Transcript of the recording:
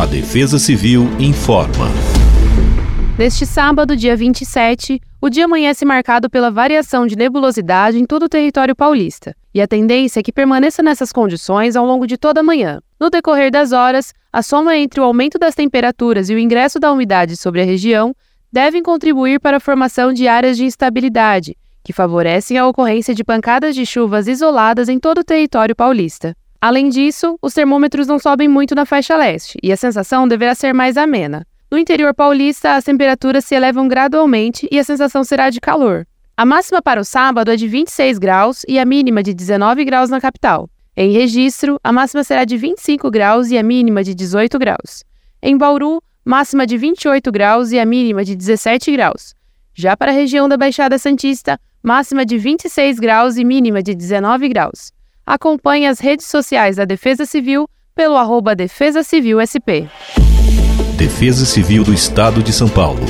A Defesa Civil informa. Neste sábado, dia 27, o dia amanhece marcado pela variação de nebulosidade em todo o território paulista, e a tendência é que permaneça nessas condições ao longo de toda a manhã. No decorrer das horas, a soma entre o aumento das temperaturas e o ingresso da umidade sobre a região devem contribuir para a formação de áreas de instabilidade, que favorecem a ocorrência de pancadas de chuvas isoladas em todo o território paulista. Além disso, os termômetros não sobem muito na faixa leste e a sensação deverá ser mais amena. No interior paulista, as temperaturas se elevam gradualmente e a sensação será de calor. A máxima para o sábado é de 26 graus e a mínima de 19 graus na capital. Em registro, a máxima será de 25 graus e a mínima de 18 graus. Em Bauru, máxima de 28 graus e a mínima de 17 graus. Já para a região da Baixada Santista, máxima de 26 graus e mínima de 19 graus. Acompanhe as redes sociais da Defesa Civil pelo arroba Defesa Civil SP. Defesa Civil do Estado de São Paulo.